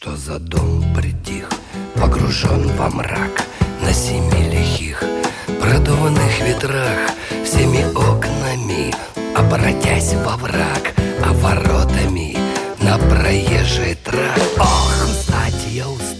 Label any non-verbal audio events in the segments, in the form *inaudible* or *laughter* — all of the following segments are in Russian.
Что за дом притих, погружен во мрак На семи лихих, продуваных ветрах Всеми окнами, обратясь во враг А воротами на проезжий трак Ох, устать я устал,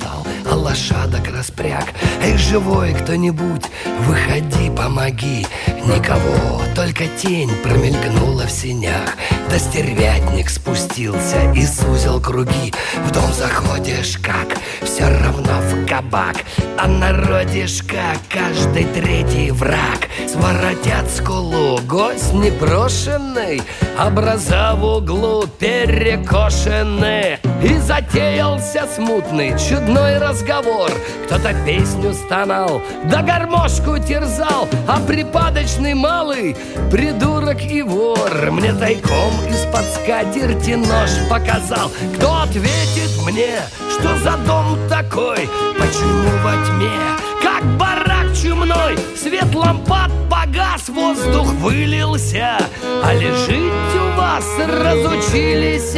лошадок распряг. Эй, живой кто-нибудь, выходи, помоги. Никого, только тень промелькнула в синях Да стервятник спустился и сузил круги. В дом заходишь как, все равно в кабак. А народишка каждый третий враг. Своротят скулу, гость непрошенный Образа в углу перекошены И затеялся смутный, чудной разговор. Кто-то песню стонал, да гармошку терзал А припадочный малый, придурок и вор. Мне тайком из-под скатерти нож показал. Кто ответит мне, что за дом такой? Почему во тьме, как барак чумной Свет лампад погас, воздух вылился. А лежить у вас разучились.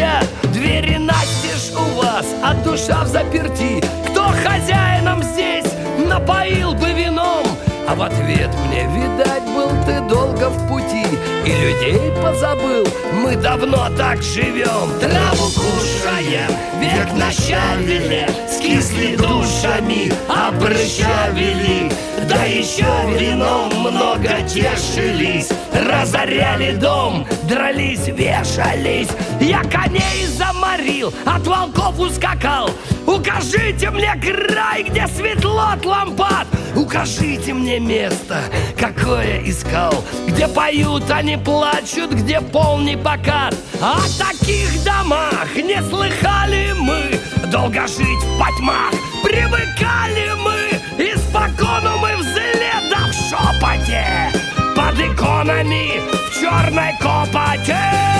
Двери настежь у вас, а душа в заперти. Кто хозяином здесь напоил бы вином? А в ответ мне, видать, был ты долго в пути. И людей позабыл, мы давно так живем. Траву кушаем, век на щавеле Скисли душами, обрыщавели Да еще вином много тешились Разоряли дом, дрались, вешались. Я коней заморил, от волков ускакал. Укажите мне край, где светло от лампад Укажите мне место, какое искал. Где поют, а не плачут, где полный покат О таких домах не слыхали мы. Долго жить в потьмах привыкали мы. Испокону мы взлета в шепоте. Под иконами в черной копоте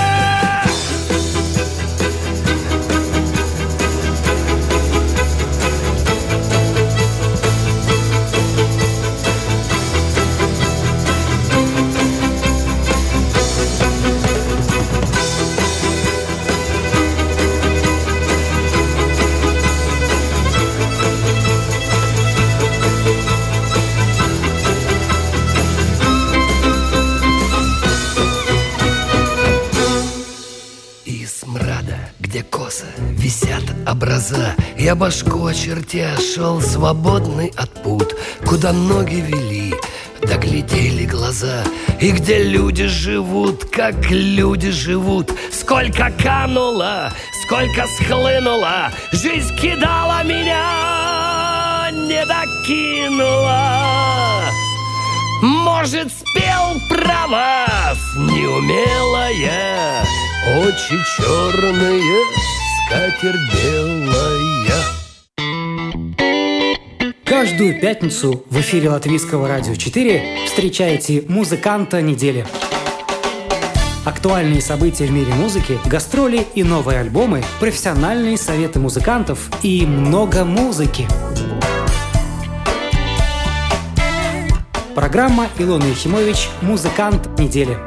образа. Я башку очертя шел свободный от пут Куда ноги вели, доглядели глаза. И где люди живут, как люди живут. Сколько кануло, сколько схлынуло Жизнь кидала меня, не докинула. Может, спел про вас неумелая Очи черные скатерть белая. Каждую пятницу в эфире Латвийского радио 4 встречаете музыканта недели. Актуальные события в мире музыки, гастроли и новые альбомы, профессиональные советы музыкантов и много музыки. Программа Илона Ефимович «Музыкант недели».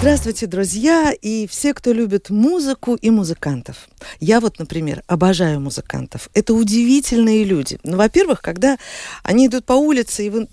Здравствуйте, друзья и все, кто любит музыку и музыкантов. Я вот, например, обожаю музыкантов. Это удивительные люди. Ну, во-первых, когда они идут по улице, и вы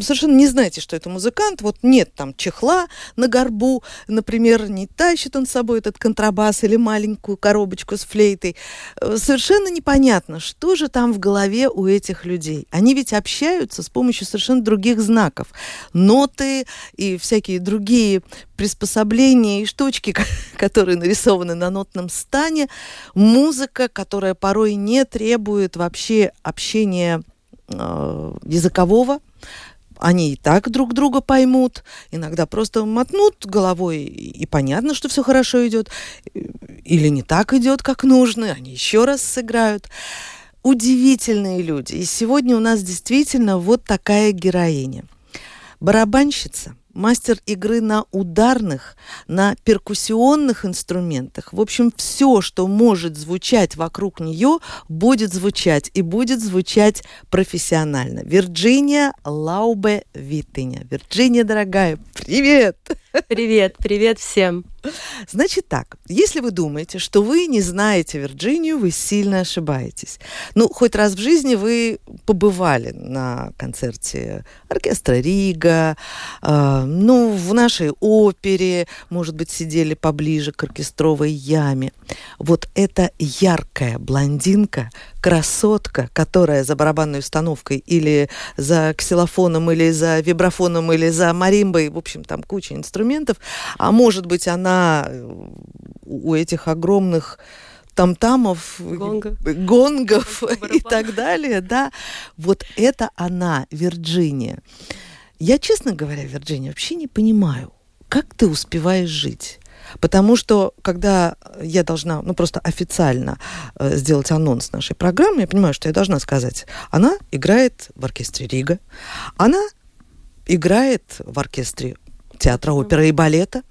совершенно не знаете, что это музыкант, вот нет там чехла на горбу, например, не тащит он с собой этот контрабас или маленькую коробочку с флейтой. Э, совершенно непонятно, что же там в голове у этих людей. Они ведь общаются с помощью совершенно других знаков. Ноты и всякие другие приспособления и штучки, *laughs* которые нарисованы на нотном стане, музыка, которая порой не требует вообще общения э, языкового, они и так друг друга поймут, иногда просто мотнут головой, и понятно, что все хорошо идет, или не так идет, как нужно, они еще раз сыграют. Удивительные люди. И сегодня у нас действительно вот такая героиня. Барабанщица – мастер игры на ударных, на перкуссионных инструментах. В общем, все, что может звучать вокруг нее, будет звучать и будет звучать профессионально. Вирджиния Лаубе Виттиня. Вирджиния, дорогая, привет! Привет, привет всем. Значит так, если вы думаете, что вы не знаете Вирджинию, вы сильно ошибаетесь. Ну, хоть раз в жизни вы побывали на концерте оркестра Рига, э, ну, в нашей опере, может быть, сидели поближе к оркестровой яме. Вот эта яркая блондинка, красотка, которая за барабанной установкой или за ксилофоном, или за вибрафоном, или за маримбой, в общем, там куча инструментов, а может быть, она э, у этих огромных тамтамов, Гонга. гонгов и так далее, да, вот это она, Вирджиния. Я, честно говоря, Вирджиния, вообще не понимаю, как ты успеваешь жить. Потому что, когда я должна, ну, просто официально э, сделать анонс нашей программы, я понимаю, что я должна сказать, она играет в оркестре Рига, она играет в оркестре театра оперы и балета,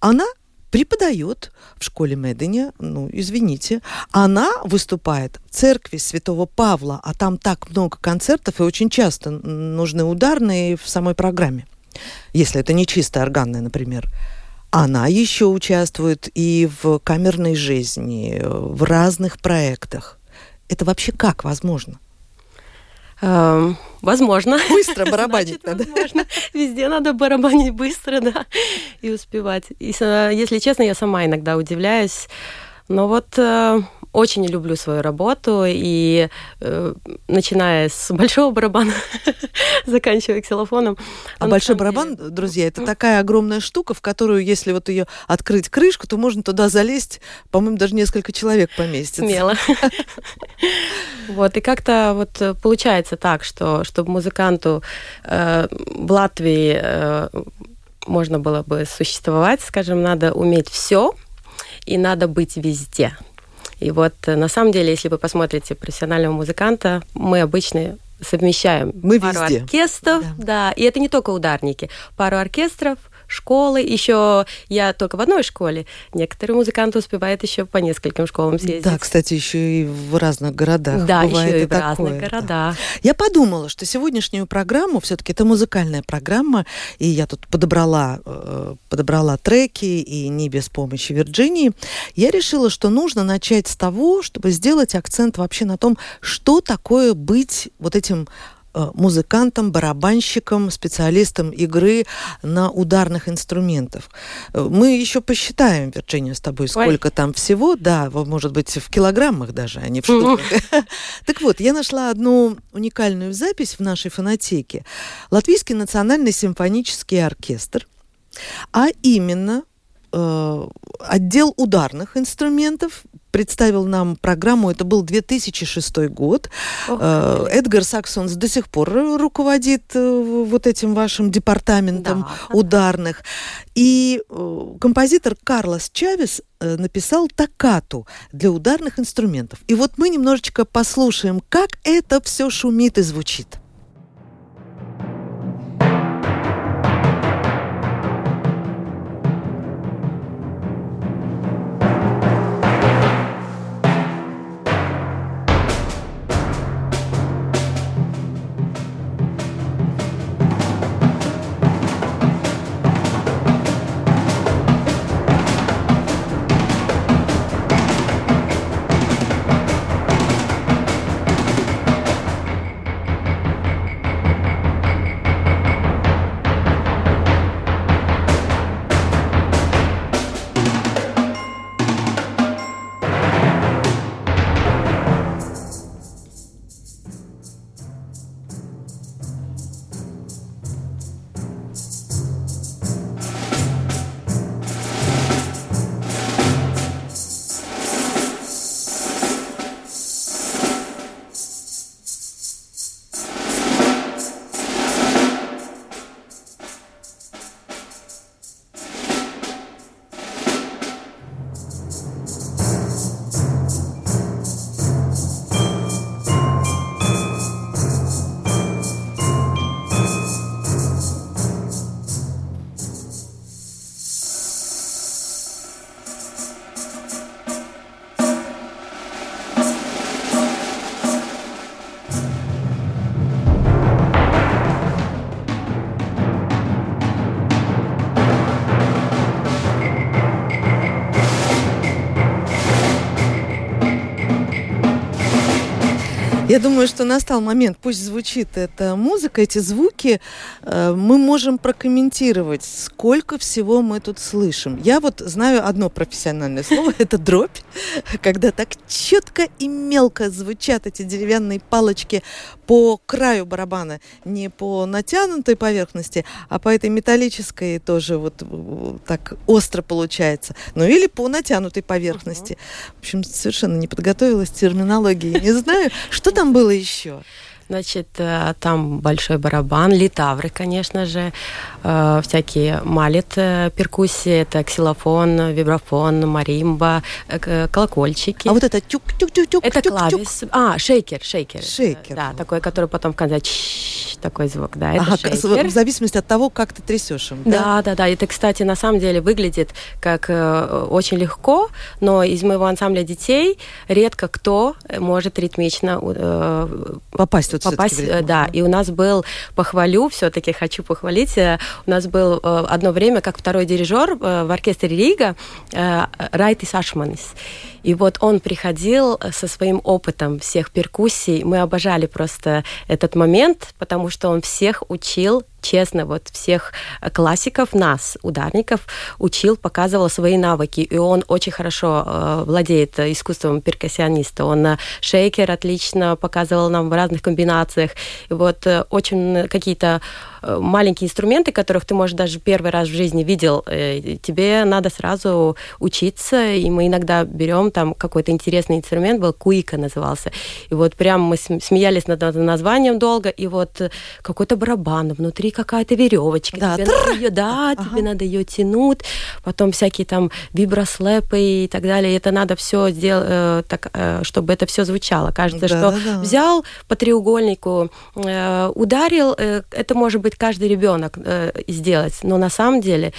она преподает в школе Медене, ну, извините, она выступает в церкви Святого Павла, а там так много концертов, и очень часто нужны ударные в самой программе, если это не чисто органная, например. Она еще участвует и в камерной жизни, в разных проектах. Это вообще как возможно? Эм, возможно. Быстро *laughs* барабанить Значит, надо. Возможно. Везде надо барабанить быстро, да, и успевать. И, с- если честно, я сама иногда удивляюсь. Но вот э, очень люблю свою работу, и э, начиная с большого барабана, *laughs* заканчивая ксилофоном. А большой барабан, деле- друзья, это такая огромная штука, в которую, если вот ее открыть крышку, то можно туда залезть, по-моему, даже несколько человек поместится. Смело. *laughs* Вот, и как-то вот э, получается так, что чтобы музыканту э, в Латвии э, можно было бы существовать, скажем, надо уметь все и надо быть везде. И вот э, на самом деле, если вы посмотрите профессионального музыканта, мы обычно совмещаем Мы пару везде. оркестров, да. и это не только ударники, пару оркестров, школы, еще я только в одной школе, некоторые музыканты успевают еще по нескольким школам съездить. Да, кстати, еще и в разных городах. Да, бывает еще и в такое, разных да. городах. Я подумала, что сегодняшнюю программу все-таки это музыкальная программа, и я тут подобрала, э, подобрала треки, и не без помощи Вирджинии. Я решила, что нужно начать с того, чтобы сделать акцент вообще на том, что такое быть вот этим музыкантом, барабанщиком, специалистом игры на ударных инструментах. Э, Мы еще посчитаем, Вирджиния, с тобой, Ой. сколько там всего. Да, может быть, в килограммах даже, а не в штуках. *laughs* Так вот, я нашла одну уникальную запись в нашей фонотеке. Латвийский национальный симфонический оркестр, а именно э, отдел ударных инструментов представил нам программу, это был 2006 год. Ох, Э, Эдгар Саксонс до сих пор руководит э, вот этим вашим департаментом Да. ударных. И э, композитор Карлос Чавес э, написал токкату для ударных инструментов. И вот мы немножечко послушаем, как это все шумит и звучит. Я думаю, что настал момент, пусть звучит эта музыка, эти звуки, э, мы можем прокомментировать, сколько всего мы тут слышим. Я вот знаю одно профессиональное слово, *laughs* это дробь, когда так четко и мелко звучат эти деревянные палочки по краю барабана, не по натянутой поверхности, а по этой металлической тоже вот так остро получается. Ну или по натянутой поверхности. В общем, совершенно не подготовилась терминологии. Не знаю, что там было еще. Значит, э, там большой барабан, литавры, конечно же, э, всякие малит э, перкуссии, это ксилофон, вибрафон, маримба, колокольчики. А вот это тюк-тюк-тюк-тюк. Это клавис. А, шейкер, шейкер. Шейкер. Да, такой, который потом в конце такой звук, да, это ага, шейкер. В зависимости от того, как ты трясешь им, да? Да, да, да. Это, кстати, на самом деле выглядит как очень легко, но из моего ансамбля детей редко кто может ритмично попасть вот попасть, э, да. И у нас был, похвалю, все-таки хочу похвалить, э, у нас был э, одно время как второй дирижер в оркестре Рига Райтис Ашманис. И вот он приходил со своим опытом всех перкуссий. Мы обожали просто этот момент, потому что он всех учил честно, вот всех классиков, нас, ударников, учил, показывал свои навыки. И он очень хорошо э, владеет искусством перкуссиониста. Он э, шейкер отлично показывал нам в разных комбинациях. И вот э, очень какие-то э, маленькие инструменты, которых ты, может, даже первый раз в жизни видел, э, тебе надо сразу учиться. И мы иногда берем там какой-то интересный инструмент, был куика назывался. И вот прям мы смеялись над названием долго, и вот какой-то барабан внутри какая-то веревочка. Да, тебе надо ее, да, ага. тебе надо ее тянуть, потом всякие там виброслепы и так далее. Это надо все сделать э, так, э, чтобы это все звучало. Кажется, да, что да, да. взял по треугольнику, э, ударил, э, это может быть каждый ребенок э, сделать, но на самом деле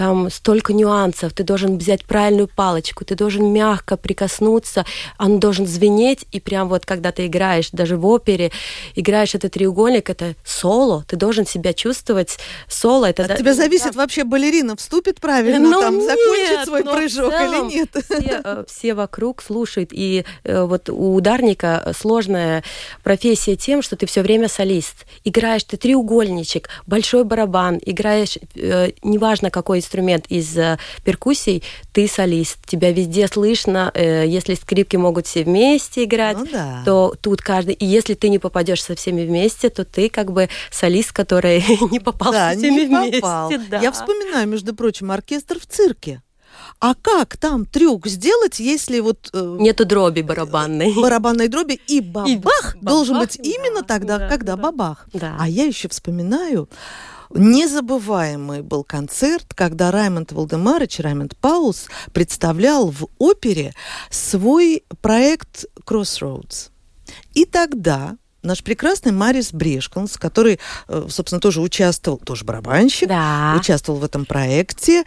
там столько нюансов. Ты должен взять правильную палочку, ты должен мягко прикоснуться, он должен звенеть, и прям вот когда ты играешь, даже в опере, играешь этот треугольник, это соло, ты должен себя чувствовать соло. Это От да, тебя зависит да. вообще, балерина вступит правильно, ну, там, нет, закончит свой прыжок целом, или нет? Все, э, все вокруг слушают, и э, вот у ударника сложная профессия тем, что ты все время солист. Играешь ты треугольничек, большой барабан, играешь, э, неважно какой инструмент из перкуссий, ты солист, тебя везде слышно, если скрипки могут все вместе играть, ну, да. то тут каждый, и если ты не попадешь со всеми вместе, то ты как бы солист, который *laughs* не попал да, с не вместе. Попал. Да. Я вспоминаю, между прочим, оркестр в цирке. А как там трюк сделать, если вот... Э, Нету дроби барабанной. Барабанной дроби и бабах, и бабах должен быть да, именно тогда, да, когда да. бабах. Да. А я еще вспоминаю, Незабываемый был концерт, когда Раймонд Валдемарыч, Раймонд Паулс представлял в опере свой проект Crossroads. И тогда наш прекрасный Марис Брешконс, который, э, собственно, тоже участвовал, тоже барабанщик, да. участвовал в этом проекте, э,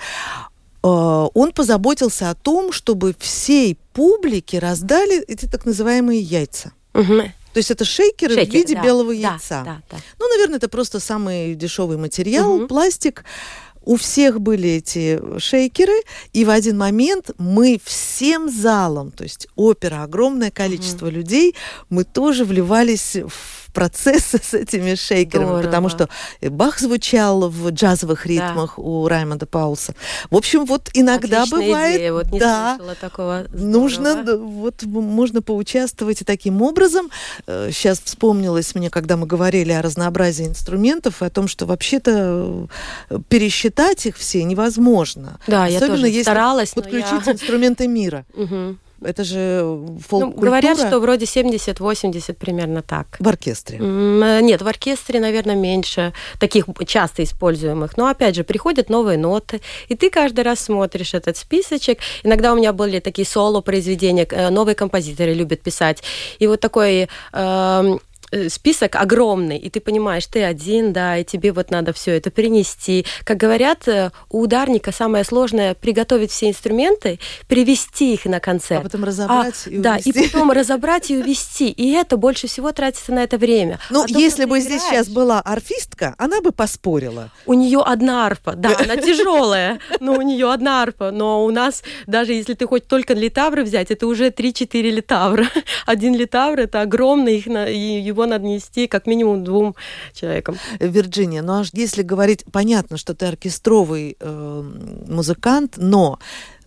он позаботился о том, чтобы всей публике раздали эти так называемые яйца. Угу. То есть это шейкеры Шейкер, в виде да, белого яйца. Да, да, да. Ну, наверное, это просто самый дешевый материал, угу. пластик. У всех были эти шейкеры, и в один момент мы всем залом, то есть опера, огромное количество угу. людей, мы тоже вливались в процессы *laughs* с этими шейкерами, Здорово. потому что Бах звучал в джазовых ритмах да. у Раймонда Паулса. В общем, вот иногда Отличная бывает, идея. Вот не да, такого. нужно, вот можно поучаствовать и таким образом. Сейчас э, вспомнилось мне, когда мы говорили о разнообразии инструментов, о том, что вообще-то э, пересчитать их все невозможно. Да, Особенно я тоже если старалась, подключить я... *laughs* инструменты мира. Угу. Это же фолк ну, Говорят, что вроде 70-80 примерно так. В оркестре? Э, нет, в оркестре, наверное, меньше таких часто используемых. Но, опять же, приходят новые ноты, и ты каждый раз смотришь этот списочек. Иногда у меня были такие соло-произведения, э, новые композиторы любят писать. И вот такой... Э, э, список огромный, и ты понимаешь, ты один, да, и тебе вот надо все это принести. Как говорят, э, у ударника самое сложное приготовить все инструменты, привести их на концерт. А потом разобрать а, и Да, увезти. и потом разобрать и увести. И это больше всего тратится на это время. Ну, А если бы ты здесь играешь, сейчас была арфистка, она бы поспорила. У нее одна арфа, да, она тяжелая, но у нее одна арфа. Но у нас, даже если ты хоть только литавры взять, это уже 3-4 литавра. *laughs* Один литавр это огромный, их на- и его надо нести как минимум двум человекам. Вирджиния, ну аж если говорить, понятно, что ты оркестровый э, музыкант, но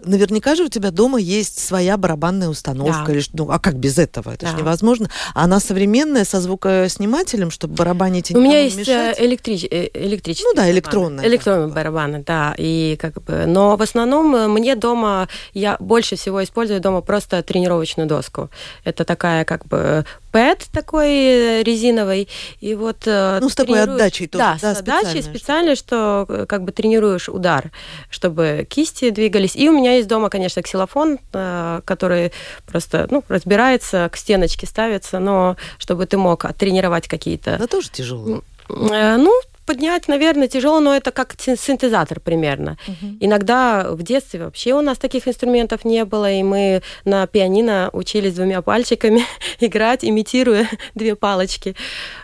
наверняка же у тебя дома есть своя барабанная установка. Да. Или, ну, а как без этого? Это же Да. невозможно. А Она современная, со звукоснимателем, чтобы барабанить и У меня не есть э, мешать? электрич- э, электрические Ну да, барабаны. электронные, барабаны, да. И как бы, но в основном э, мне дома, я больше всего использую дома просто тренировочную доску. Это такая как бы пэд такой резиновый. И вот Ну, с такой отдачей тоже, Да, да, с отдачей специально, что как бы тренируешь удар, чтобы кисти двигались. И у меня есть дома, конечно, ксилофон, э, который просто ну, разбирается, к стеночке ставится, но чтобы ты мог тренировать какие-то Да тоже тяжело. Э, Ну, поднять, наверное, тяжело, но это как син- синтезатор примерно. Иногда в детстве вообще у нас таких инструментов не было, и мы на пианино учились двумя пальчиками *laughs* играть, имитируя *laughs* две палочки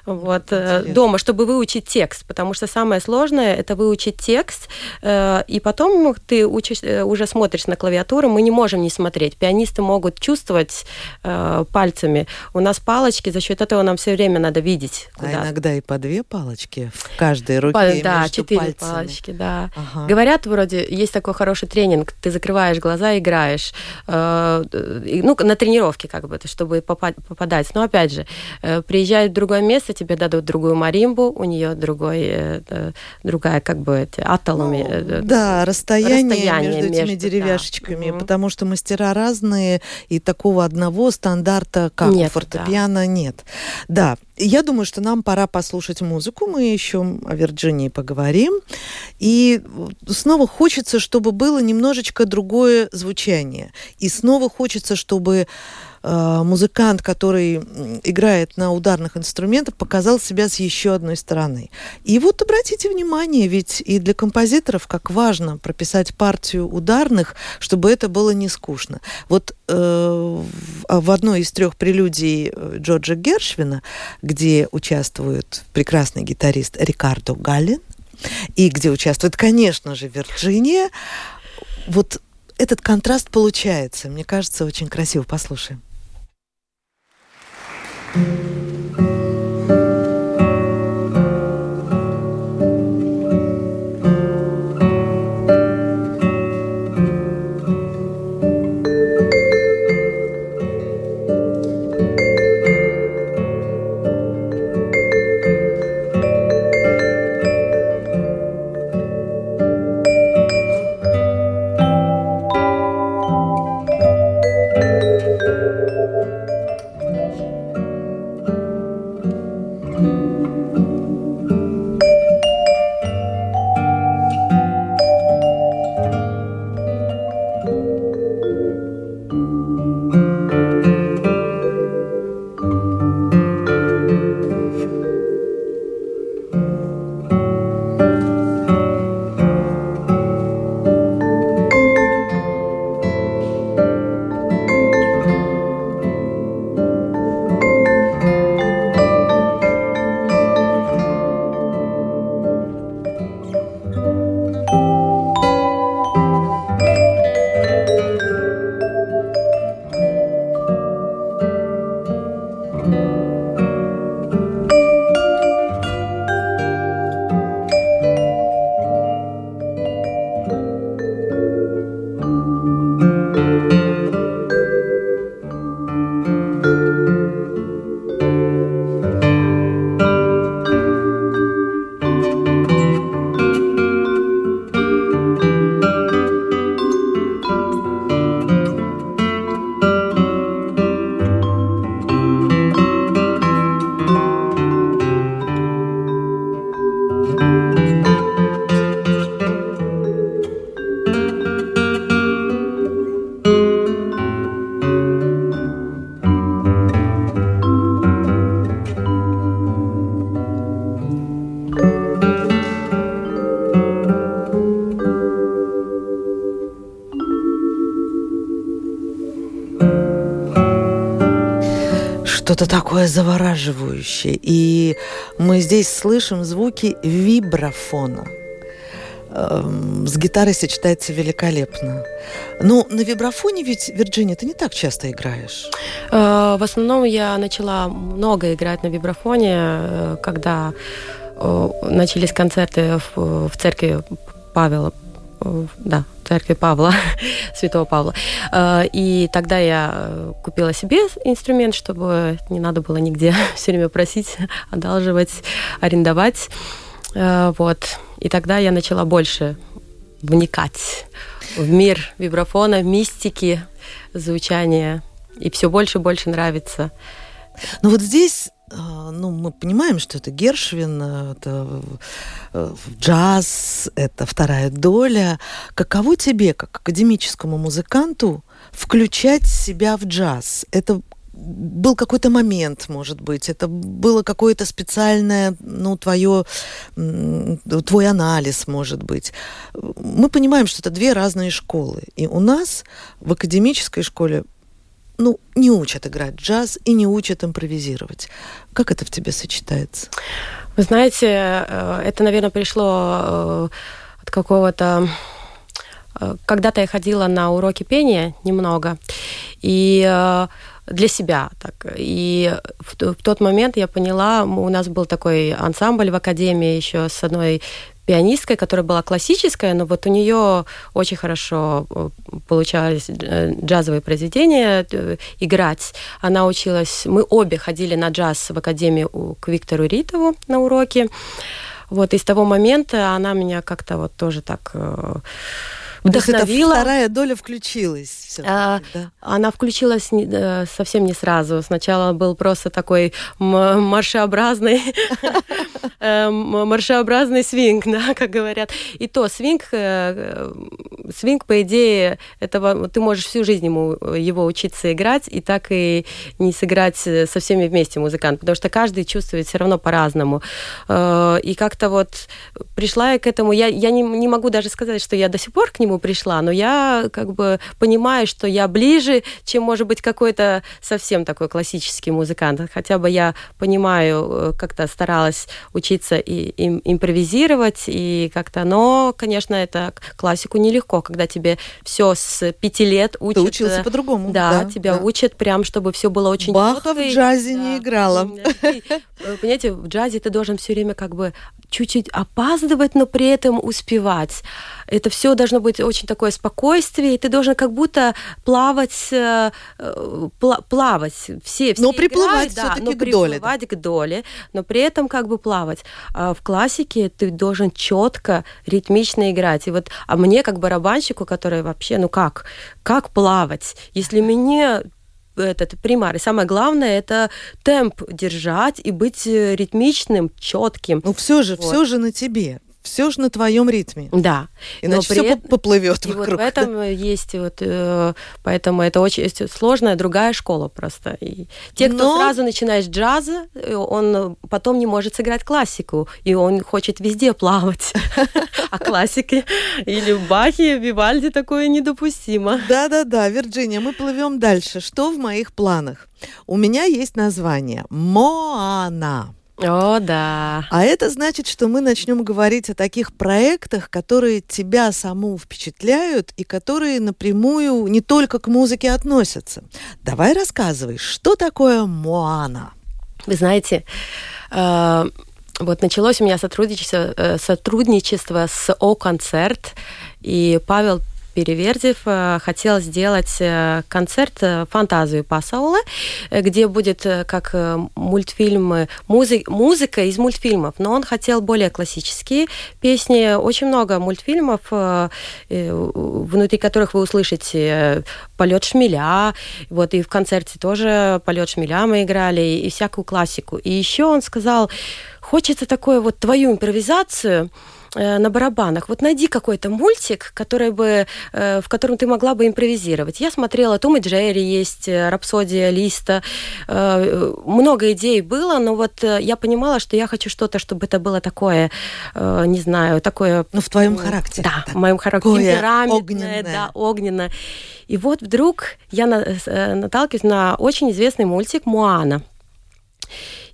вот, э, Интересно. дома, чтобы выучить текст, потому что самое сложное это выучить текст, э, и потом ты учишь, э, уже смотришь на клавиатуру, мы не можем не смотреть. Пианисты могут чувствовать пальцами. У нас палочки, за счет этого нам все время надо видеть. А куда. иногда и по две палочки в каждой руке Па- да, четыре пальцами. палочки, да. Ага. Говорят, вроде, есть такой хороший тренинг, ты закрываешь глаза, играешь, ну, на тренировке как бы, чтобы попа- попадать. Но опять же, приезжают в другое место, тебе дадут другую маримбу, у нее другой, э, э, другая как бы эти аталами. э, Да, расстояние, расстояние между этими между, да. деревяшечками, Мгм. потому что мастера разные, и такого одного стандарта, как у Нет, фортепиано, нет. Да, я думаю, что нам пора послушать музыку, мы еще о Вирджинии поговорим, и снова хочется, чтобы было немножечко другое звучание, и снова хочется, чтобы музыкант, который играет на ударных инструментах, показал себя с еще одной стороны. И вот обратите внимание, ведь и для композиторов как важно прописать партию ударных, чтобы это было не скучно. Вот э, в, в одной из трех прелюдий э, Джорджа Гершвина, где участвует прекрасный гитарист Рикардо Галлин, и где участвует, конечно же, Вирджиния, вот этот контраст получается. Мне кажется, очень красиво. Послушаем. Что-то такое завораживающее. И мы здесь слышим звуки вибрафона. Эм, с гитарой сочетается великолепно. Но на вибрафоне ведь, Вирджиния, ты не так часто играешь. Э, в основном я начала много играть на вибрафоне, э, когда э, начались концерты в церкви Павела да, церкви Павла, *laughs* святого Павла. И тогда я купила себе инструмент, чтобы не надо было нигде *laughs* все время просить, *laughs* одалживать, арендовать. Вот. И тогда я начала больше вникать в мир вибрафона, мистики, звучания. И все больше и больше нравится. Ну вот здесь ну, мы понимаем, что это Гершвин, это э, джаз, это вторая доля. Каково тебе, как академическому музыканту, включать себя в джаз? Это был какой-то момент, может быть, это было какое-то специальное, ну, твое, твой анализ, может быть. Мы понимаем, что это две разные школы. И у нас в академической школе ну, не учат играть джаз и не учат импровизировать. Как это в тебе сочетается? Вы знаете, э, это, наверное, пришло э, от какого-то... Э, когда-то я ходила на уроки пения немного, и для себя. Так. И в, в тот момент я поняла, у нас был такой ансамбль в академии еще с одной пианисткой, которая была классическая, но вот у нее очень хорошо э, получались э, джазовые произведения э, играть. Она училась, мы обе ходили на джаз в академию к Виктору Ритову на уроки. Вот, и с того момента она меня как-то вот тоже так вдохновила. То вторая доля включилась. А, да? Она включилась не, э, совсем не сразу. Сначала был просто такой маршеобразный, *laughs* э, маршеобразный свинг, *laughs* да, как говорят. И то свинг, э, свинг, по идее, этого ты можешь всю жизнь ему, его учиться играть, и так и не сыграть со всеми вместе музыкант, потому что каждый чувствует все равно по-разному. И как-то вот пришла я к этому, я, я не, не могу даже сказать, что я до сих пор к нему нему пришла, но я как бы понимаю, что я ближе, чем, может быть, какой-то совсем такой классический музыкант. Хотя бы я понимаю, э, как-то старалась учиться и, и импровизировать, и как-то, но, конечно, это классику нелегко, когда тебе все с пяти лет учат. Ты учился э, по-другому. Да, да, тебя да. учат прям, чтобы все было очень Баха в джазе да. не играла. Э, понимаете, в джазе ты должен все время как бы чуть-чуть опаздывать, но при этом успевать. Это все должно быть очень такое спокойствие, и ты должен как будто плавать, э, э, плавать. Все, все но приплывать да, но к доле. Да. к доле, но при этом как бы плавать. А в классике ты должен четко, ритмично играть. И вот, а мне как барабанщику, который вообще, ну как, как плавать? Если мне этот примар. И самое главное это темп держать и быть э, ритмичным, четким. Ну все же, вот. все же на тебе все же на твоем ритме. Да. Иначе все этом, поплывет и вокруг. вот в этом да? *laughs* есть вот, э, поэтому это очень сложная другая школа просто. И те, кто Но... сразу начинает с джаза, э, он потом не может сыграть классику, и он хочет везде плавать. *laughs* А классики или в Вивальди такое недопустимо. Да-да-да, Вирджиния, мы плывем дальше. Что в моих планах? У меня есть название «Моана». О, да. А это значит, что мы начнем говорить о таких проектах, которые тебя саму впечатляют и которые напрямую не только к музыке относятся. Давай рассказывай, что такое Моана? Вы знаете, э, вот началось у меня сотрудничество, э, сотрудничество с О-концерт, и Павел Перевердев э, хотел сделать э, концерт э, «Фантазию Пасаула», где будет как мультфильмы, музы, музыка из мультфильмов, но он хотел более классические песни. Очень много мультфильмов, внутри которых вы услышите «Полет шмеля», вот и в концерте тоже «Полет шмеля» мы играли, и всякую классику. И еще он сказал, хочется такую вот твою импровизацию, на барабанах. Вот найди какой-то мультик, который бы, э, в котором ты могла бы импровизировать. Я смотрела Том и Джерри, есть э, Рапсодия Листа. Много идей было, но вот я понимала, что я хочу что-то, чтобы это было такое, не знаю, такое... Ну, в твоем характере. Да, в моем характере. Темпераментное, да, огненное. И вот вдруг я наталкиваюсь на очень известный мультик «Муана».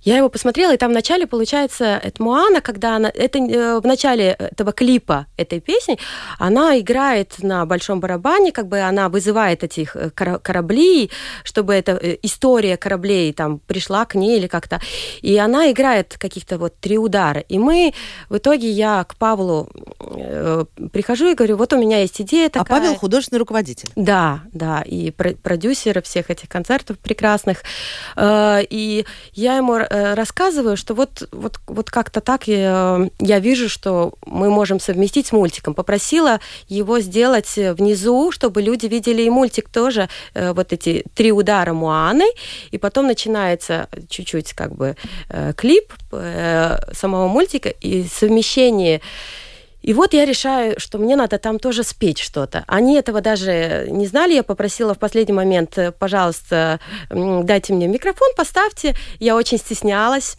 Я его посмотрела, и там в начале, получается, это Муана, когда она... Это э, в начале этого клипа, этой песни, она играет на большом барабане, как бы она вызывает этих э, корабли, чтобы эта э, история кораблей там пришла к ней или как-то. И она играет каких-то вот три удара. И мы... В итоге я к Павлу прихожу и говорю, вот у меня есть идея а такая. А Павел художественный руководитель. Да, да, и продюсер всех этих концертов прекрасных. И я ему рассказываю, что вот, вот, вот как-то так я, я вижу, что мы можем совместить с мультиком. Попросила его сделать внизу, чтобы люди видели и мультик тоже, э, вот эти три удара Муаны, и потом начинается чуть-чуть как бы э, клип самого мультика и совмещение и вот я решаю, что мне надо там тоже спеть что-то. Они этого даже не знали. Я попросила в последний момент, э, пожалуйста, дайте мне микрофон, поставьте. Я очень стеснялась.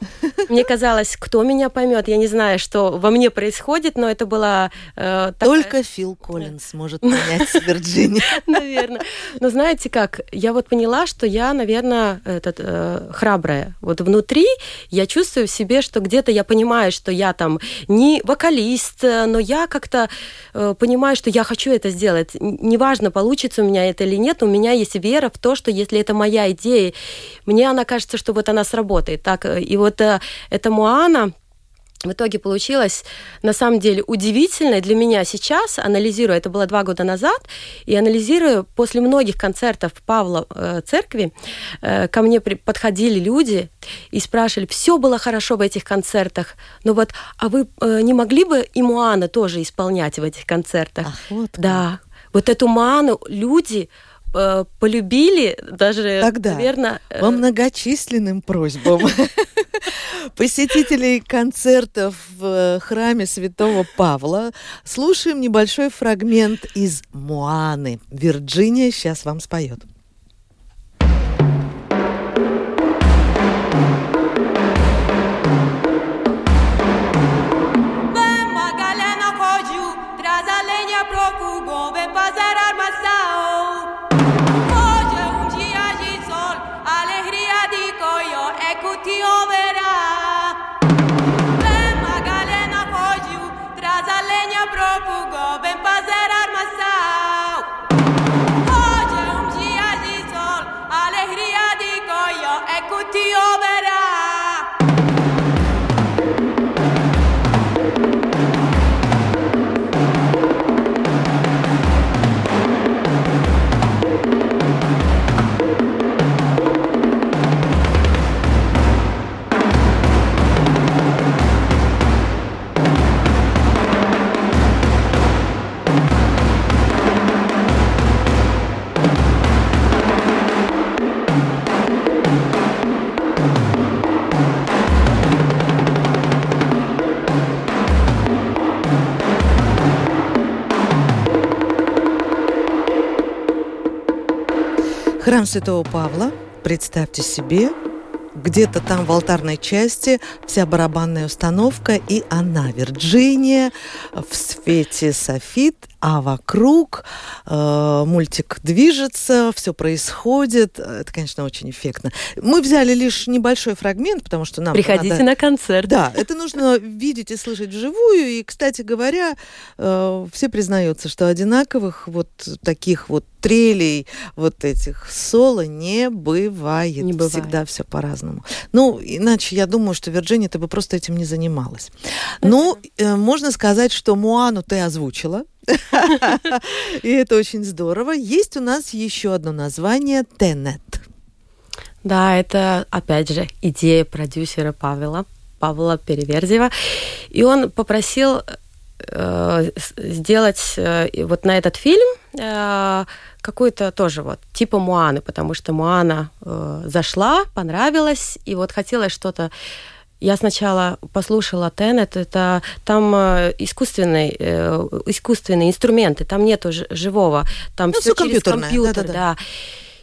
Мне казалось, кто меня поймет. Я не знаю, что во мне происходит, но это было... Э, такая... Только Фил Коллинз может понять *laughs* Вирджиния. Наверное. Но знаете как, я вот поняла, что я, наверное, этот, э, храбрая. Вот внутри я чувствую в себе, что где-то я понимаю, что я там не вокалист, но я как-то э, понимаю, что я хочу это сделать. Неважно, получится у меня это или нет, у меня есть вера в то, что если это моя идея, мне она кажется, что вот она сработает. Так, э, и вот э, эта Муана, в итоге получилось, на самом деле, удивительно для меня сейчас, анализируя, это было два года назад, и анализируя после многих концертов Павла э, церкви, э, ко мне при, подходили люди и спрашивали, все было хорошо в этих концертах, но вот, а вы э, не могли бы и Муана тоже исполнять в этих концертах? Ах, вот да. Вот эту Муану люди э, полюбили даже, Тогда наверное... Э... По многочисленным просьбам *laughs* посетителей концертов в э, храме святого Павла слушаем небольшой фрагмент из «Муаны». Вирджиния сейчас вам споет. Храм Святого Павла, представьте себе, где-то там в алтарной части вся барабанная установка, и она, Вирджиния, в свете софит, а вокруг э, мультик движется, все происходит. Это, конечно, очень эффектно. Мы взяли лишь небольшой фрагмент, потому что нам приходите надо... на концерт. Да, это нужно видеть и слышать вживую. И, кстати говоря, э, все признаются, что одинаковых вот таких вот трелей, вот этих соло не бывает. Не бывает. Всегда все по-разному. Ну, иначе я думаю, что Вирджиния, ты бы просто этим не занималась. Ну, э, можно сказать, что Муану ты озвучила. *laughs* И это очень здорово. Есть у нас еще одно название Тенет. Да, это, опять же, идея продюсера Павла, Павла Переверзева. И он попросил э, сделать э, вот на этот фильм э, какой-то тоже вот типа Муаны, потому что Муана э, зашла, понравилась, и вот хотелось что-то я сначала послушала Тенет, это там э, искусственные, э, искусственные инструменты, там нету живого, там ну, все, все через компьютер, да, да, да.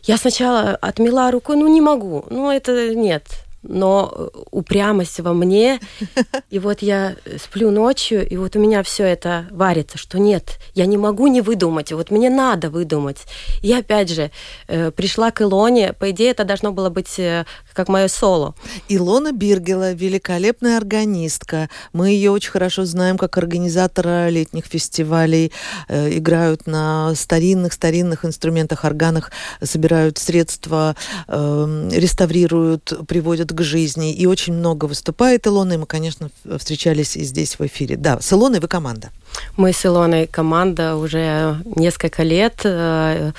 Я сначала отмела рукой, ну не могу, ну это нет, но упрямость во мне. *laughs* И вот я сплю ночью, и вот у меня все это варится, что нет, я не могу не выдумать, вот мне надо выдумать. И опять же, э, пришла к Илоне, по идее, это должно было быть э, как мое соло. Илона Биргела, великолепная органистка. Мы ее очень хорошо знаем как организатора летних фестивалей. Э, играют на старинных-старинных инструментах, органах, собирают средства, э, реставрируют, приводят к жизни. И очень много выступает Илона. И мы, конечно, встречались и здесь в эфире. Да, с Илоной вы команда. Мы с Илоной команда уже несколько лет, э,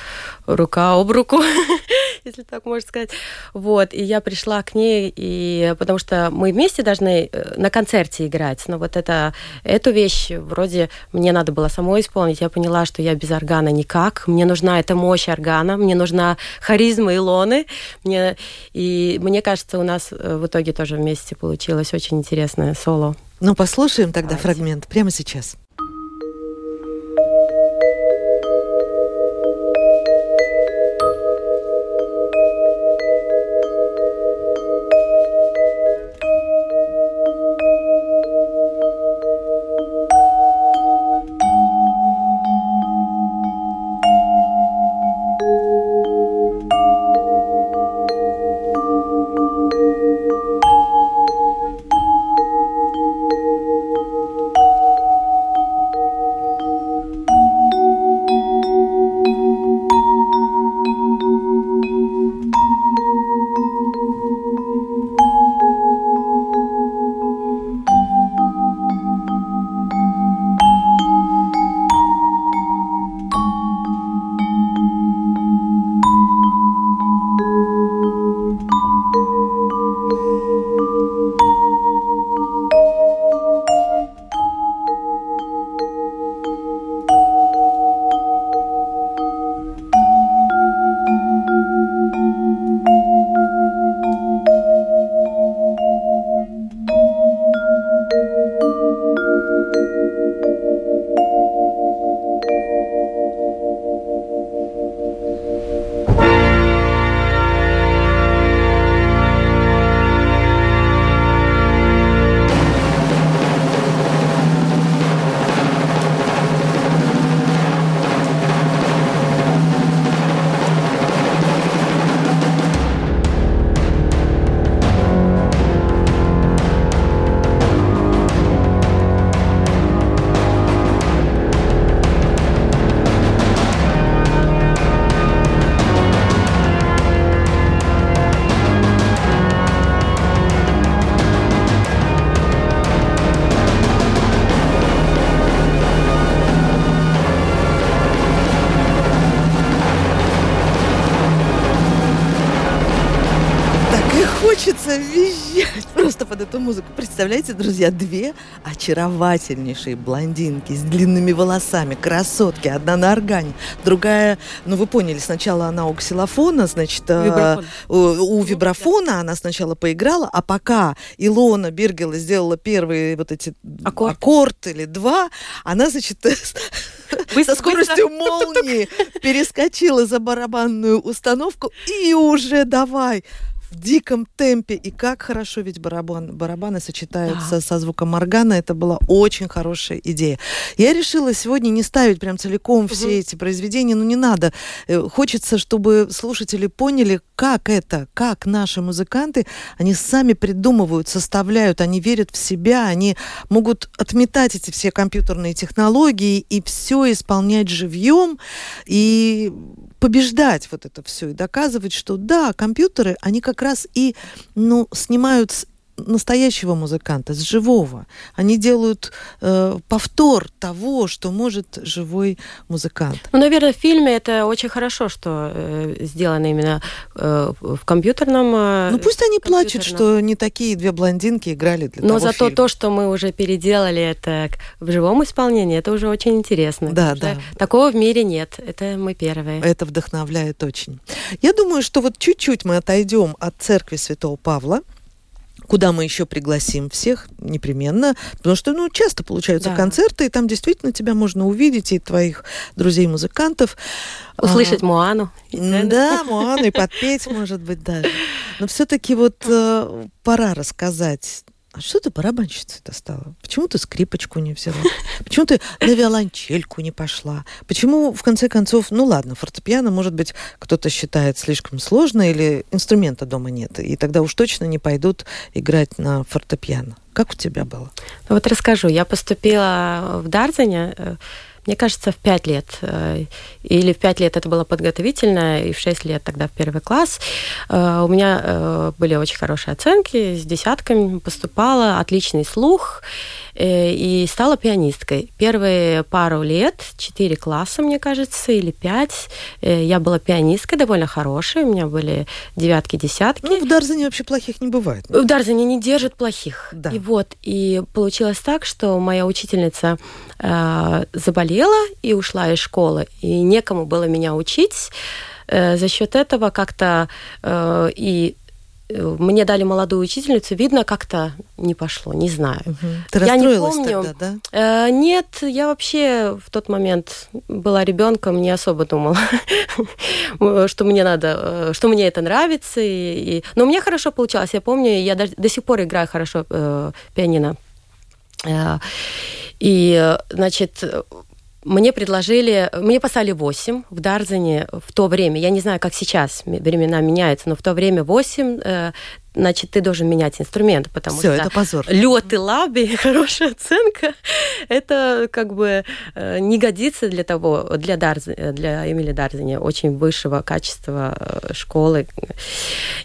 рука об руку, *laughs* *laughs* если так можно сказать. Вот, и я пришла к ней, и потому что мы вместе должны э, на концерте играть, но вот это, эту вещь вроде мне надо было самой исполнить. Я поняла, что я без органа никак. Мне нужна эта мощь органа, мне нужна харизма Илоны. Мне, и мне кажется, у нас э, в итоге тоже вместе получилось очень интересное соло. Ну, послушаем тогда Давайте. фрагмент прямо сейчас. Представляете, друзья, две очаровательнейшие блондинки с длинными волосами, красотки. Одна на органе, другая, ну вы поняли, сначала она у ксилофона, значит, э, Вибрафон. у, у вибрафона она сначала поиграла, а пока Илона Бергела сделала первые вот эти аккорд, аккорд или два, она, значит, *laughs* со скоростью молнии перескочила за барабанную установку и уже давай в диком темпе. И как хорошо ведь барабан, барабаны сочетаются да. со звуком органа. Это была очень хорошая идея. Я решила сегодня не ставить прям целиком угу. все эти произведения. Ну, не надо. Э, хочется, чтобы слушатели поняли, как это, как наши музыканты, они сами придумывают, составляют, они верят в себя, они могут отметать эти все компьютерные технологии и все исполнять живьем. И побеждать вот это все и доказывать, что да, компьютеры, они как раз и ну, снимают настоящего музыканта, с живого. Они делают э, повтор того, что может живой музыкант. Ну, наверное, в фильме это очень хорошо, что э, сделано именно э, в компьютерном. Э, ну пусть они плачут, что не такие две блондинки играли для Но того зато фильма. то, что мы уже переделали это в живом исполнении, это уже очень интересно. Да, да. Такого в мире нет. Это мы первые. Это вдохновляет очень. Я думаю, что вот чуть-чуть мы отойдем от церкви Святого Павла куда мы еще пригласим всех непременно, потому что, ну, часто получаются Да. концерты, и там действительно тебя можно увидеть, и твоих друзей-музыкантов. Услышать А, Муану. Да, Моану и подпеть, может быть, даже. Но все-таки вот э, пора рассказать. А что ты барабанщицей-то стала? Почему ты скрипочку не взяла? Почему ты на виолончельку не пошла? Почему, в конце концов, ну ладно, фортепиано, может быть, кто-то считает слишком сложно или инструмента дома нет, и тогда уж точно не пойдут играть на фортепиано. Как у тебя было? Ну Вот расскажу. Я поступила в Дарзене, э, мне кажется, в пять лет. э, Или в пять лет это было подготовительное, и в шесть лет тогда в первый класс. Э, У меня э, были очень хорошие оценки, с десятками поступала, отличный слух, и стала пианисткой. Первые пару лет, четыре класса, мне кажется, или пять, я была пианисткой довольно хорошей, у меня были девятки, десятки. Ну, в Дарзане вообще плохих не бывает. В Дарзане не держат плохих. Да. И вот, и получилось так, что моя учительница э, заболела и ушла из школы, и некому было меня учить. Э, за счет этого как-то э, и э, мне дали молодую учительницу, видно, как-то не пошло, не знаю. Мгм. Ты Я не помню. тогда, да? Э, нет, я вообще в тот момент была ребенком, не особо думала, *laughs* что мне надо, что мне это нравится. И, и- Но у меня хорошо получалось. Я помню, я даже до сих пор играю хорошо э, пианино. И, значит, мне предложили, мне поставили 8 в Дарзене в то время. Я не знаю, как сейчас времена меняются, но в то время 8, э, значит, ты должен менять инструмент, потому Все, что это позор. лед и лаби, *laughs* хорошая оценка, это как бы э, не годится для того, для, Дарз, для Эмили Дарзини, очень высшего качества э, школы.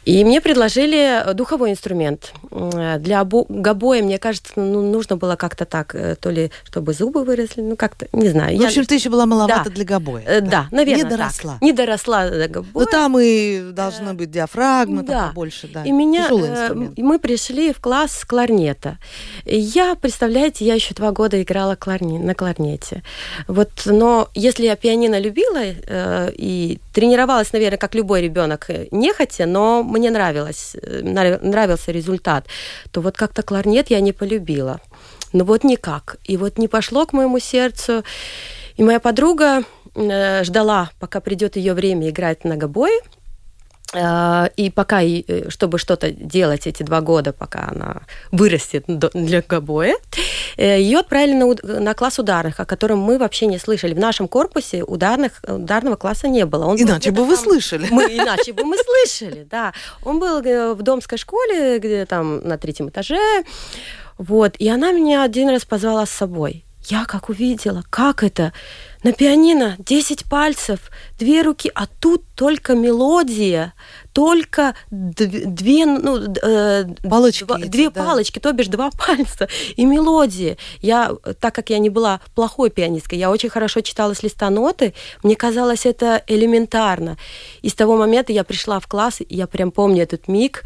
И мне предложили духовой инструмент. Для обо- гобоя, мне кажется, ну, нужно было как-то так, э, то ли чтобы зубы выросли, ну как-то, не знаю. Ну, в Я- общем, ты еще была маловато Да. для гобоя. Э, Да, наверное, Не так. доросла. Не доросла до Ну, гобоя. там и должна быть диафрагма, Да. побольше, да. И меня, Тяжелый э, мы пришли в класс кларнета. Я, представляете, я еще два года играла кларни- на кларнете. Вот, но если я пианино любила э, и тренировалась, наверное, как любой ребенок, э, нехотя, но мне нравилось, э, нрав- нравился результат, то вот как-то кларнет я не полюбила. Ну вот никак. И вот не пошло к моему сердцу. И моя подруга э, ждала, пока придет ее время играть на гобое. Э, И пока, э, чтобы что-то делать эти два года, пока она вырастет для гобоя, э, ее отправили на, на класс ударных, о котором мы вообще не слышали. В нашем корпусе ударных, ударного класса не было. Он был Иначе где-то бы вы там- слышали. Мы, иначе бы мы слышали, да. Он был э, в домской школе, где там на третьем этаже. Вот. И она меня один раз позвала с собой. Я как увидела, как это? На пианино 10 пальцев, две руки, а тут только мелодия, только дв- две, ну, э, Палочки два- эти, две да. палочки, то бишь два *laughs* пальца и мелодия. Я, так как я не была плохой пианисткой, я очень хорошо читала с листа ноты, мне казалось это элементарно. И с того момента я пришла в класс, и я прям помню этот миг,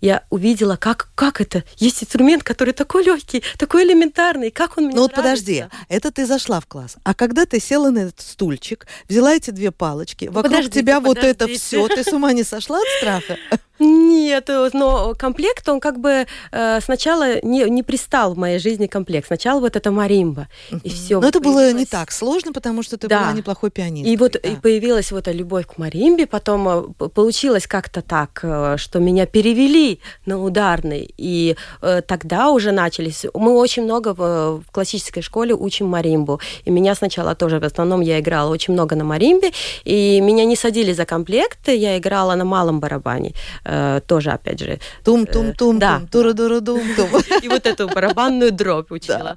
я увидела, как, как это. Есть инструмент, который такой легкий, такой элементарный, как он мне Ну вот подожди, это ты зашла в класс. А когда ты села на этот стульчик, взяла эти две палочки, вокруг Подождите, тебя вот это все, ты с ума не сошла от страха? *laughs* Нет, э, но комплект, он как бы э, сначала не, не пристал в моей жизни комплект. Сначала вот это маримба. И все. Но это было не так сложно, потому что ты Да. была неплохой пианист. И вот и появилась вот эта любовь к маримбе, потом э, получилось как-то так, э, что меня перевели на ударный, и э, тогда уже начались. Мы очень много в, в классической школе учим маримбу, и меня сначала тоже в основном я играла очень много на маримбе, и меня не садили за комплект, я играла на малом барабане, э, тоже опять же. Тум-тум-тум, да, тум, тура-дура-дум-тум. И вот эту барабанную дробь учила.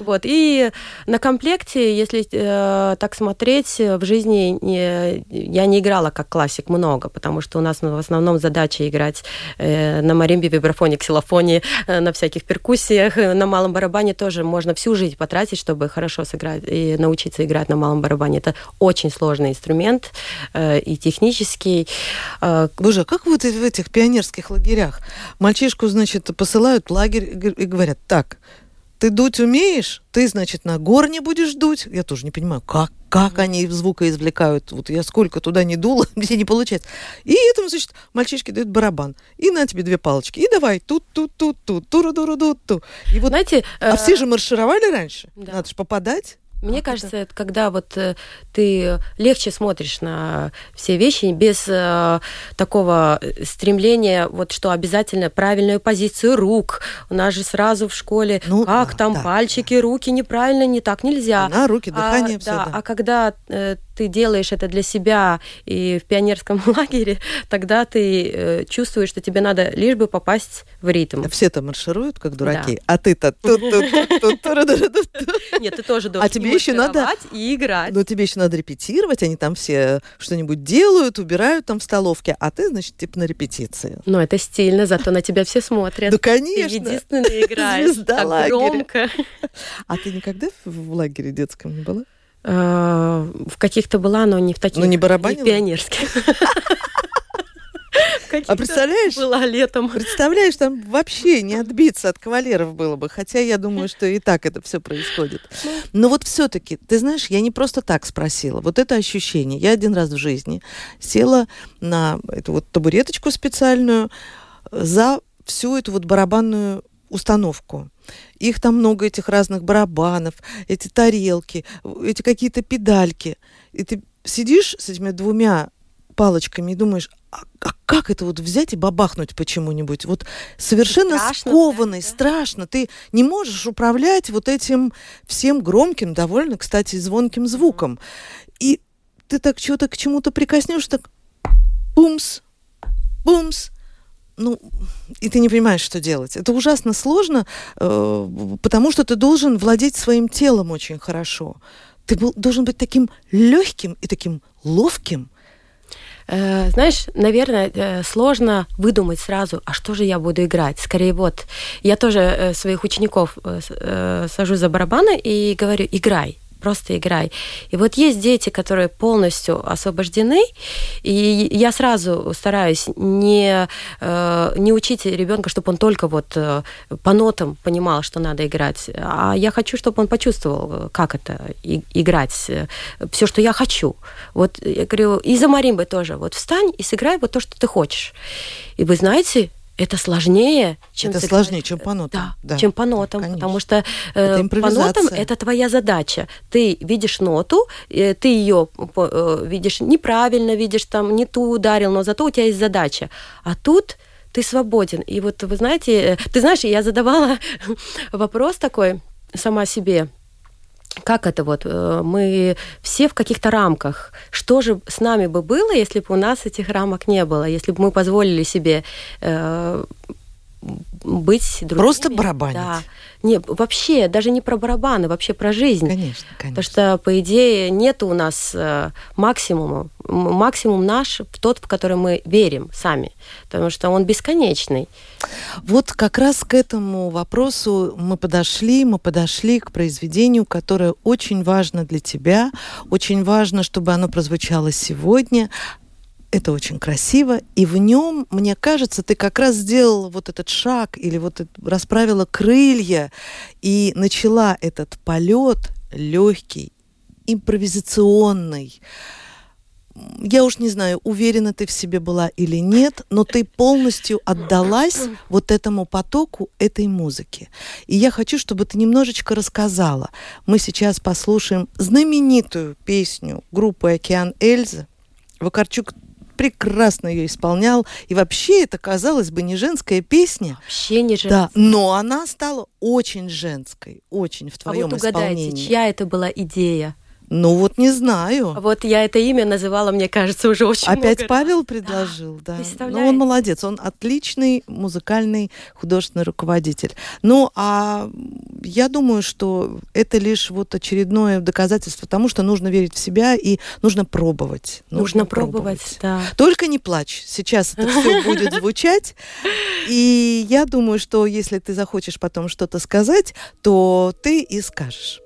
Вот. И на комплекте, если э, так смотреть, в жизни не- я не играла как классик много, потому что у нас ну, в основном задача играть э, на маримбе, вибрафоне, ксилофоне, э, на всяких перкуссиях. Э, На малом барабане тоже можно всю жизнь потратить, чтобы хорошо сыграть и научиться играть на малом барабане. Это очень сложный инструмент э, и технический. Э, Боже, а как вот в этих пионерских лагерях? Мальчишку, значит, посылают в лагерь и говорят, так, ты дуть умеешь, ты, значит, на горне будешь дуть. Я тоже не понимаю, как, как они звука извлекают. Вот я сколько туда не дула, *laughs* где не получается. И этому, значит, мальчишки дают барабан. И на тебе две палочки. И давай тут, тут, тут, тут, туру, туру, тут, ту. И вот, Знаете, а э, все же маршировали раньше. Да. Надо же попадать. Мне кажется, это когда вот э, ты легче смотришь на все вещи без э, такого э, стремления, вот что обязательно правильную позицию рук. У нас же сразу в школе, Ну, как да, там да, пальчики, руки неправильно, не так нельзя. На руки, дыхание, а, все, да, да. а когда э, ты делаешь это для себя и в пионерском лагере, тогда ты э, чувствуешь, что тебе надо лишь бы попасть в ритм. Все-то маршируют, как дураки, а ты-то тут. Нет, ты тоже должен А тебе еще надо- и играть. Но тебе еще надо репетировать, они там все что-нибудь делают, убирают там в столовке, а ты, значит, типа на репетиции. Ну, это стильно, зато на тебя все смотрят. Да, Ты конечно. единственная играешь. Звезда так громко. А ты никогда в лагере детском не была? Э, В каких-то была, но не в таких. Ну, не барабанила? пионерских. *laughs* А представляешь? Была летом. Представляешь, там вообще не *laughs* отбиться от кавалеров было бы, хотя я думаю, что и так это все происходит. Но вот все-таки, ты знаешь, я не просто так спросила. Вот это ощущение. Я один раз в жизни села на эту вот табуреточку специальную за всю эту вот барабанную установку. Их там много, этих разных барабанов, эти тарелки, эти какие-то педальки. И ты сидишь с этими двумя палочками и думаешь, а, а как это вот взять и бабахнуть почему-нибудь? Вот совершенно Страшно, скованный, да, да. страшно. Ты не можешь управлять вот этим всем громким, довольно, кстати, звонким звуком. И ты так что-то к чему-то прикоснешься, так бумс, бумс. Ну, и ты не понимаешь, что делать. Это ужасно сложно, э, потому что ты должен владеть своим телом очень хорошо. Ты был- должен быть таким легким и таким ловким. Э, Знаешь, наверное, э, сложно выдумать сразу, а что же я буду играть. Скорее вот, я тоже э, своих учеников сажу за барабаны и говорю, играй. Просто играй. И вот есть дети, которые полностью освобождены, и я сразу стараюсь не, э, не учить ребенка, чтобы он только вот э, по нотам понимал, что надо играть, а я хочу, чтобы он почувствовал, э, как это и- играть, все, что я хочу. Вот я говорю, и за маримбой тоже. Вот встань и сыграй вот то, что ты хочешь. И вы знаете, это сложнее, чем Это сыграть- сложнее, чем по нотам. Да, Да, чем по да, нотам, конечно. потому что э, по нотам это твоя задача. Ты видишь ноту, э, ты ее э, видишь неправильно, видишь там не ту ударил, но зато у тебя есть задача. А тут ты свободен. И вот вы знаете, э, ты знаешь, я задавала *laughs* вопрос такой сама себе. Как это вот? э, Мы все в каких-то рамках. Что же с нами бы было, если бы у нас этих рамок не было? Если бы мы позволили себе э, быть другими? Просто барабанить. Да. Не, вообще, даже не про барабаны, вообще про жизнь. Конечно, конечно. Потому что, по идее, нет у нас э, максимума. Максимум наш тот, в который мы верим сами. Потому что он бесконечный. Вот как раз к этому вопросу мы подошли, мы подошли к произведению, которое очень важно для тебя, очень важно, чтобы оно прозвучало сегодня. Это очень красиво, и в нем, мне кажется, ты как раз сделала вот этот шаг или вот расправила крылья и начала этот полет легкий, импровизационный. Я уж не знаю, уверена ты в себе была или нет, но ты полностью отдалась вот этому потоку этой музыки. И я хочу, чтобы ты немножечко рассказала. Мы сейчас послушаем знаменитую песню группы «Океан Эльза». Вакарчук прекрасно ее исполнял. И вообще это, казалось бы, не женская песня. Вообще не же. Да, но она стала очень женской, очень в А твоем вот угадайте, исполнении. чья это была идея? Ну вот не знаю. Вот я это имя называла, мне кажется, уже очень Опять много Павел раз. предложил, да. Ну, представляете? он молодец, он отличный музыкальный художественный руководитель. Ну, а я думаю, что это лишь вот очередное доказательство тому, что нужно верить в себя и нужно пробовать. Нужно пробовать, да. Только не плачь. Сейчас это все *laughs* будет звучать. И я думаю, что если ты захочешь потом что-то сказать, то ты и скажешь.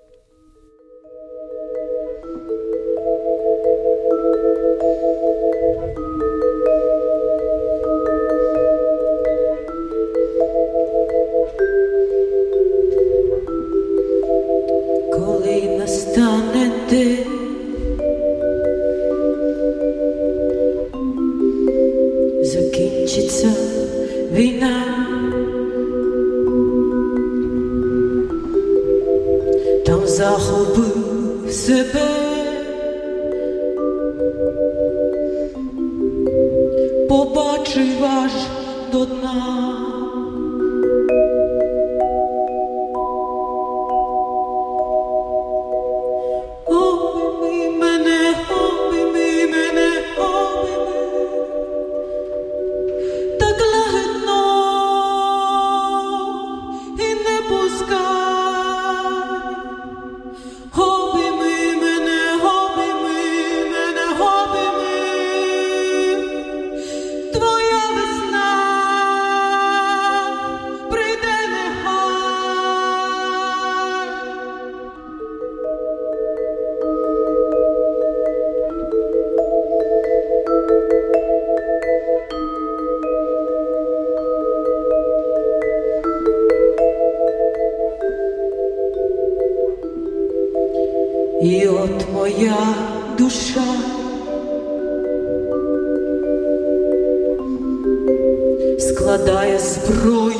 Складає зброю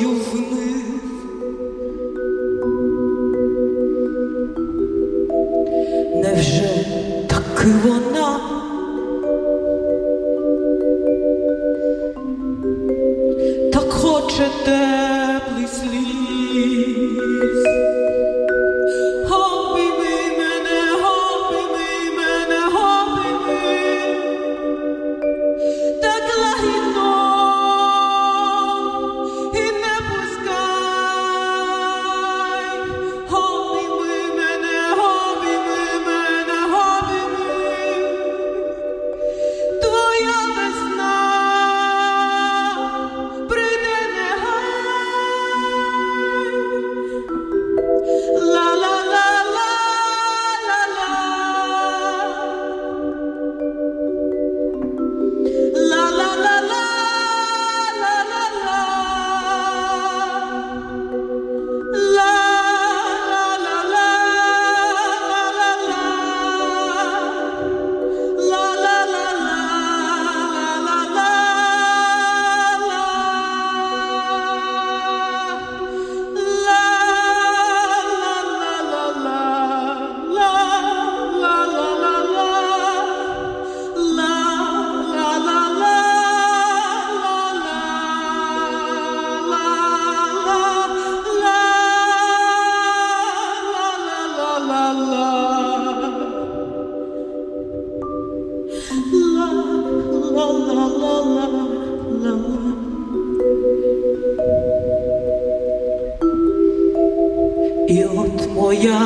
І от моя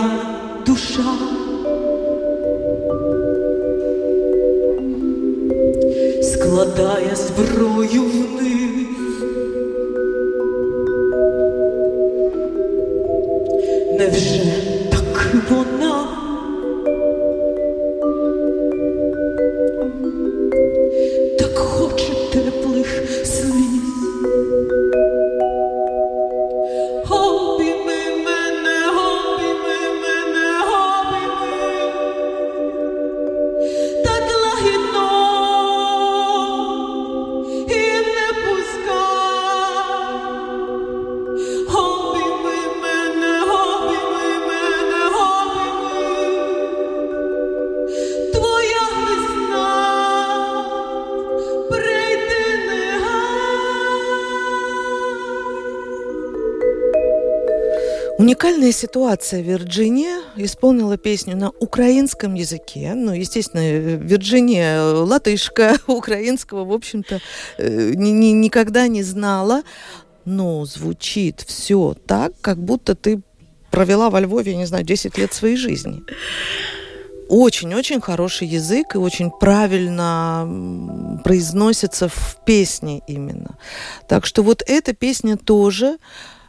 душа Ситуация. Вирджиния исполнила песню на украинском языке. Ну, естественно, Вирджиния э, латышка, *laughs* украинского, в общем-то, э, ни- ни- никогда не знала. Но звучит все так, как будто ты провела во Львове, я не знаю, 10 лет своей жизни. Очень-очень хороший язык и очень правильно произносится в песне именно. Так что вот эта песня тоже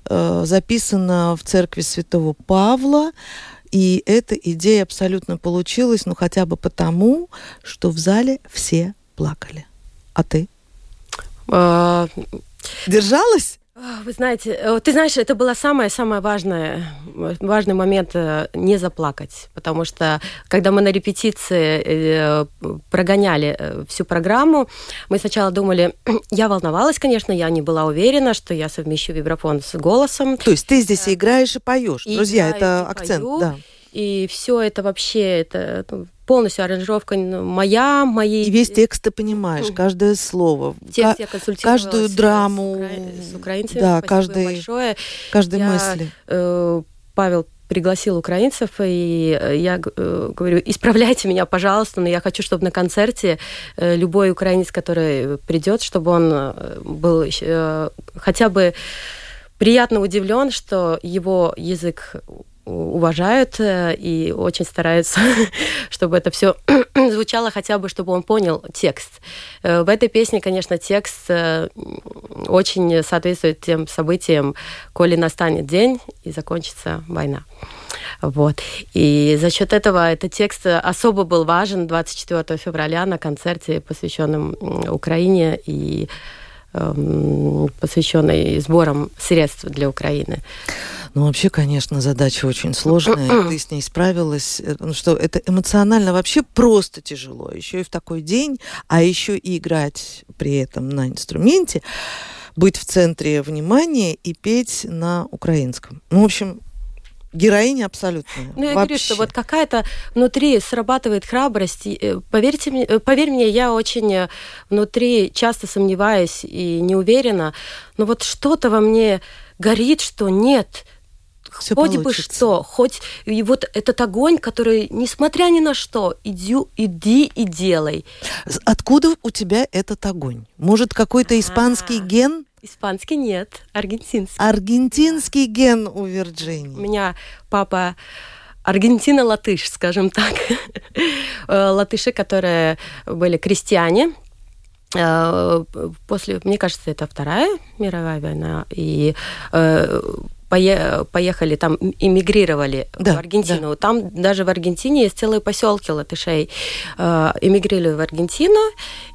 э, записана в церкви Святого Павла, и эта идея абсолютно получилась, ну хотя бы потому, что в зале все плакали. А ты? А, Держалась? Вы знаете, э, ты знаешь, это было самое-самое важное, важный момент э, не заплакать, потому что когда мы на репетиции э, прогоняли всю программу, мы сначала думали, *clears throat* я волновалась, конечно, я не была уверена, что я совмещу вибрафон с голосом, То есть ты здесь играешь и поешь. И Друзья, это и акцент, пою. да. И все это вообще, это ну, полностью аранжировка ну, моя, мои... И весь текст ты понимаешь, каждое слово, Текст я консультировалась каждую драму, с, укра- с украинцами. да, каждый- большое. каждой Я- мысли. Э, Павел пригласил украинцев, и э, я э, говорю, исправляйте меня, пожалуйста, но я хочу, чтобы на концерте э, любой украинец, который придет, чтобы он э, был э, хотя бы приятно удивлен, что его язык уважают э, и очень стараются, *laughs* чтобы это все *clears throat* звучало хотя бы, чтобы он понял текст. Э, В этой песне, конечно, текст э, очень соответствует тем событиям, коли настанет день и закончится война. Вот. И за счет этого этот текст особо был важен 24 февраля на концерте, посвященном Украине и посвященный сборам средств для Украины. Ну, вообще, конечно, задача очень сложная. Ты с ней справилась. Ну что, это эмоционально вообще просто тяжело. Еще и в такой день, а еще и играть при этом на инструменте, быть в центре внимания и петь на украинском. Ну, в общем, героиня абсолютная. Ну, я говорю, что вот какая-то внутри срабатывает храбрость. Э, Поверьте мне, э, поверь мне, я очень э, внутри часто сомневаюсь и не уверена, но вот что-то во мне горит, что нет, Всё хоть бы получится. что, хоть и вот этот огонь, который, несмотря ни на что, иди, иди и делай. Откуда у тебя этот огонь? Может, какой-то испанский А. ген? Испанский нет, аргентинский. Аргентинский ген у У Вирджинии. меня папа Аргентина-латыш, скажем так. *laughs* Э, Латыши, которые были крестьяне, Э, после, мне кажется, это Вторая мировая война, и э, поехали там, эмигрировали Да, в Аргентину. Там даже в Аргентине есть целые поселки латышей. Э, Эмигрировали в Аргентину,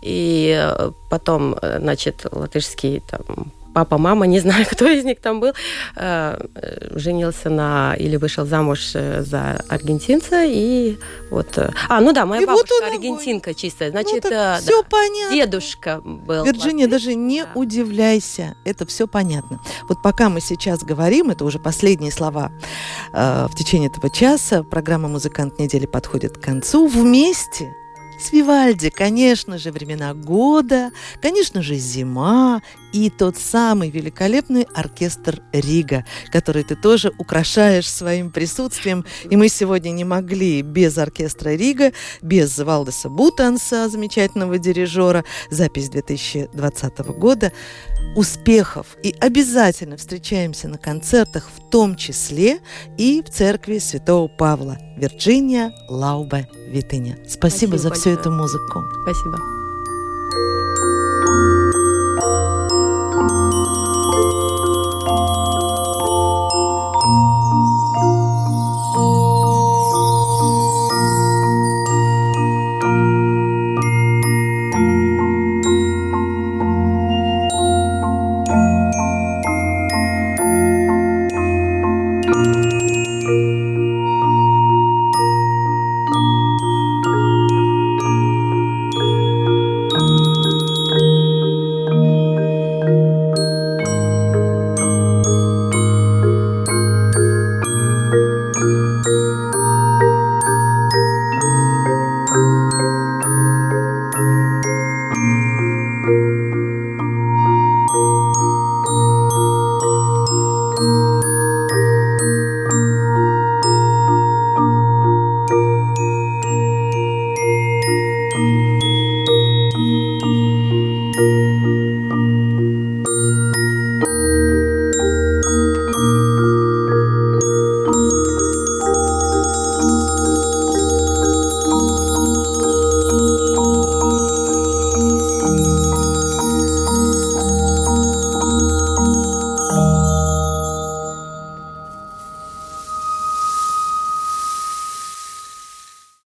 и э, потом, э, значит, латышский там папа, мама, не знаю, *laughs* кто из них там был, э, э, женился на или вышел замуж э, за аргентинца и вот. А, ну да, моя И вот бабушка огонь. аргентинка чистая, Ну, значит, так э, все да. понятно. дедушка был. Вирджиния, даже не Да. удивляйся, это все понятно. Вот пока мы сейчас говорим, это уже последние слова э, в течение этого часа, программа «Музыкант недели» подходит к концу. Вместе с Вивальди, конечно же, времена года, конечно же, зима и тот самый великолепный оркестр Рига, который ты тоже украшаешь своим присутствием. И мы сегодня не могли без оркестра Рига, без Валдеса Бутанса, замечательного дирижера, запись 2020 года. Успехов! И обязательно встречаемся на концертах, в том числе и в церкви Святого Павла. Вирджиния Лаубе Витыня. Спасибо, Спасибо за всю большое. эту музыку. Спасибо.